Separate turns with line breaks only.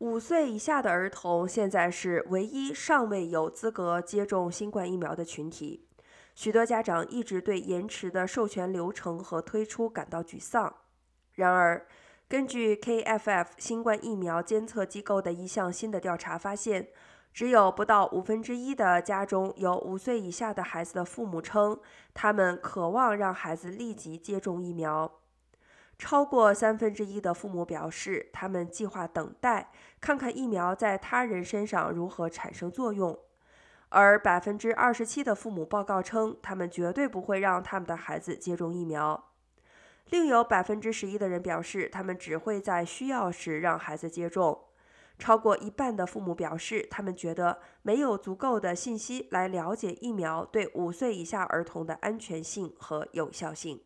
五岁以下的儿童现在是唯一尚未有资格接种新冠疫苗的群体。许多家长一直对延迟的授权流程和推出感到沮丧。然而，根据 KFF 新冠疫苗监测机构的一项新的调查发现，只有不到五分之一的家中有五岁以下的孩子的父母称，他们渴望让孩子立即接种疫苗。超过三分之一的父母表示，他们计划等待，看看疫苗在他人身上如何产生作用。而百分之二十七的父母报告称，他们绝对不会让他们的孩子接种疫苗。另有百分之十一的人表示，他们只会在需要时让孩子接种。超过一半的父母表示，他们觉得没有足够的信息来了解疫苗对五岁以下儿童的安全性和有效性。